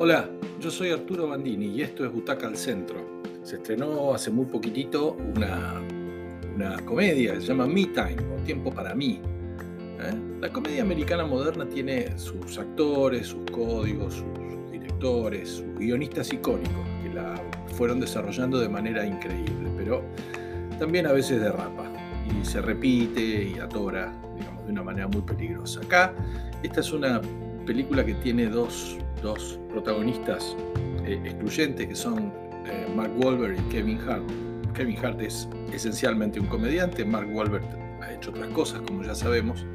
Hola, yo soy Arturo Bandini y esto es Butaca al Centro. Se estrenó hace muy poquitito una, una comedia se llama Me Time o Tiempo para mí. ¿eh? La comedia americana moderna tiene sus actores, sus códigos, sus directores, sus guionistas icónicos que la fueron desarrollando de manera increíble, pero también a veces derrapa y se repite y atora, digamos, de una manera muy peligrosa. Acá, esta es una película que tiene dos dos protagonistas eh, excluyentes que son eh, Mark Wahlberg y Kevin Hart. Kevin Hart es esencialmente un comediante, Mark Wahlberg ha hecho otras cosas, como ya sabemos.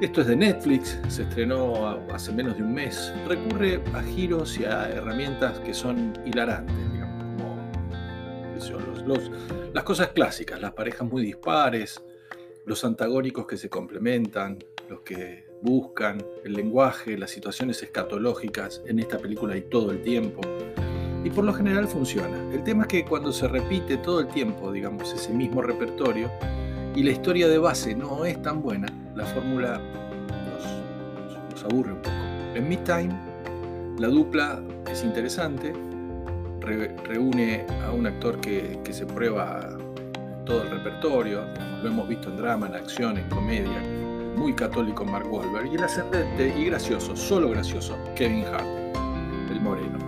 Esto es de Netflix, se estrenó hace menos de un mes. Recurre a giros y a herramientas que son hilarantes, digamos, como las cosas clásicas, las parejas muy dispares, los antagónicos que se complementan, los que buscan, el lenguaje, las situaciones escatológicas, en esta película hay todo el tiempo. Y por lo general funciona. El tema es que cuando se repite todo el tiempo, digamos, ese mismo repertorio, y la historia de base no es tan buena, la fórmula nos, aburre un poco. En Midtime, la dupla es interesante, reúne a un actor que, que se prueba todo el repertorio, lo hemos visto en drama, en acción, en comedia, muy católico Mark Wahlberg, y el ascendente y gracioso, solo gracioso, Kevin Hart, el moreno.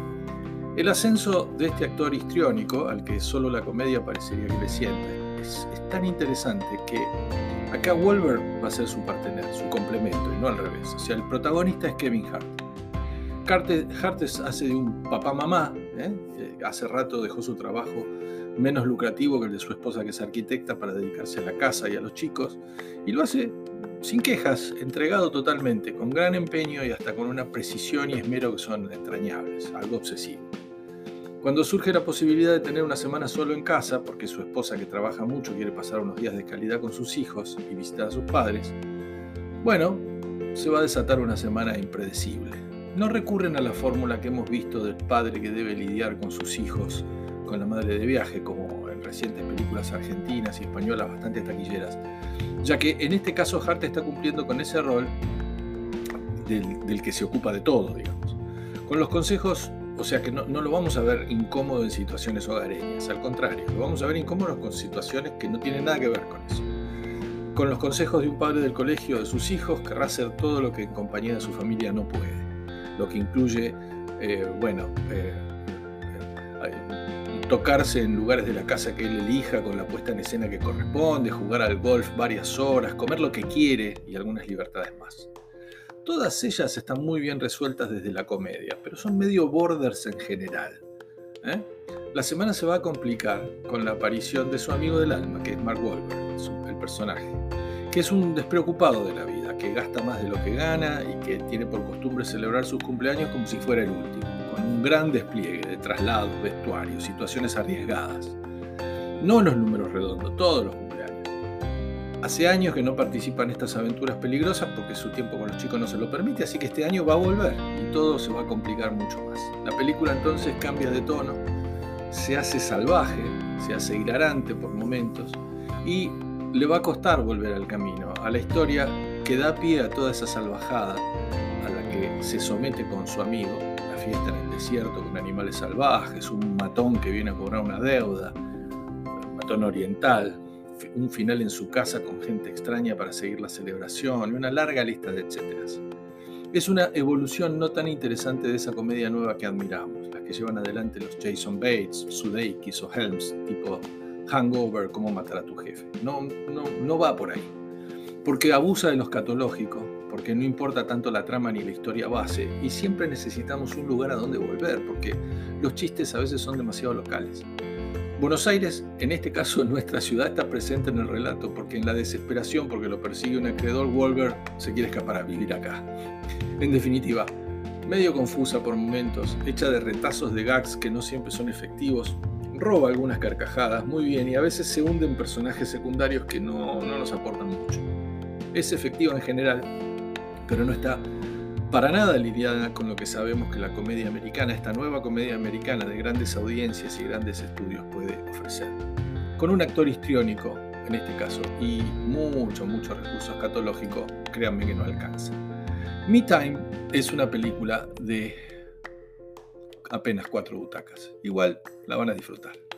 El ascenso de este actor histriónico, al que solo la comedia parecería que le siente, es, tan interesante que acá Wahlberg va a ser su partener, su complemento, y no al revés. O sea, el protagonista es Kevin Hart. Hart hace de un papá-mamá, ¿eh? hace rato dejó su trabajo menos lucrativo que el de su esposa que es arquitecta para dedicarse a la casa y a los chicos, y lo hace sin quejas, entregado totalmente, con gran empeño y hasta con una precisión y esmero que son entrañables, algo obsesivo. Cuando surge la posibilidad de tener una semana solo en casa, porque su esposa que trabaja mucho quiere pasar unos días de calidad con sus hijos y visitar a sus padres, bueno, se va a desatar una semana impredecible. No recurren a la fórmula que hemos visto del padre que debe lidiar con sus hijos, con la madre de viaje, como en recientes películas argentinas y españolas bastante taquilleras, ya que en este caso Hart está cumpliendo con ese rol del, que se ocupa de todo, digamos. Con los consejos, o sea que no, no, lo vamos a ver incómodo en situaciones hogareñas, al contrario, lo vamos a ver incómodo con situaciones que no tienen nada que ver con eso. Con los consejos de un padre del colegio de sus hijos, querrá hacer todo lo que en compañía de su familia no puede, lo que incluye, eh, bueno, eh, eh, tocarse en lugares de la casa que él elija con la puesta en escena que corresponde, jugar al golf varias horas, comer lo que quiere y algunas libertades más. Todas ellas están muy bien resueltas desde la comedia, pero son medio borders en general. ¿eh? La semana se va a complicar con la aparición de su amigo del alma, que es Mark Wahlberg, el personaje, que es un despreocupado de la vida, que gasta más de lo que gana y que tiene por costumbre celebrar sus cumpleaños como si fuera el último gran despliegue de traslados, vestuarios, situaciones arriesgadas. No los números redondos, todos los cumpleaños. Hace años que no participa en estas aventuras peligrosas porque su tiempo con los chicos no se lo permite, así que este año va a volver y todo se va a complicar mucho más. La película entonces cambia de tono, se hace salvaje, se hace hilarante por momentos y le va a costar volver al camino, a la historia que da pie a toda esa salvajada a la que se somete con su amigo fiesta en el desierto con animales salvajes, un matón que viene a cobrar una deuda, un matón oriental, un final en su casa con gente extraña para seguir la celebración y una larga lista de etcéteras. Es una evolución no tan interesante de esa comedia nueva que admiramos, las que llevan adelante los Jason Bates, Sudeikis o Helms, tipo Hangover, cómo matar a tu jefe. No, no, no va por ahí, porque abusa de lo escatológico, porque no importa tanto la trama ni la historia base, y siempre necesitamos un lugar a donde volver, porque los chistes a veces son demasiado locales. Buenos Aires, en este caso nuestra ciudad, está presente en el relato, porque en la desesperación, porque lo persigue un acreedor, Wolver se quiere escapar a vivir acá. En definitiva, medio confusa por momentos, hecha de retazos de gags que no siempre son efectivos, roba algunas carcajadas muy bien y a veces se hunde en personajes secundarios que no, no nos aportan mucho. Es efectiva en general, pero no está para nada lidiada con lo que sabemos que la comedia americana, esta nueva comedia americana de grandes audiencias y grandes estudios puede ofrecer. Con un actor histriónico, en este caso, y mucho, mucho recurso escatológico, créanme que no alcanza. Me Time es una película de apenas cuatro butacas. Igual la van a disfrutar.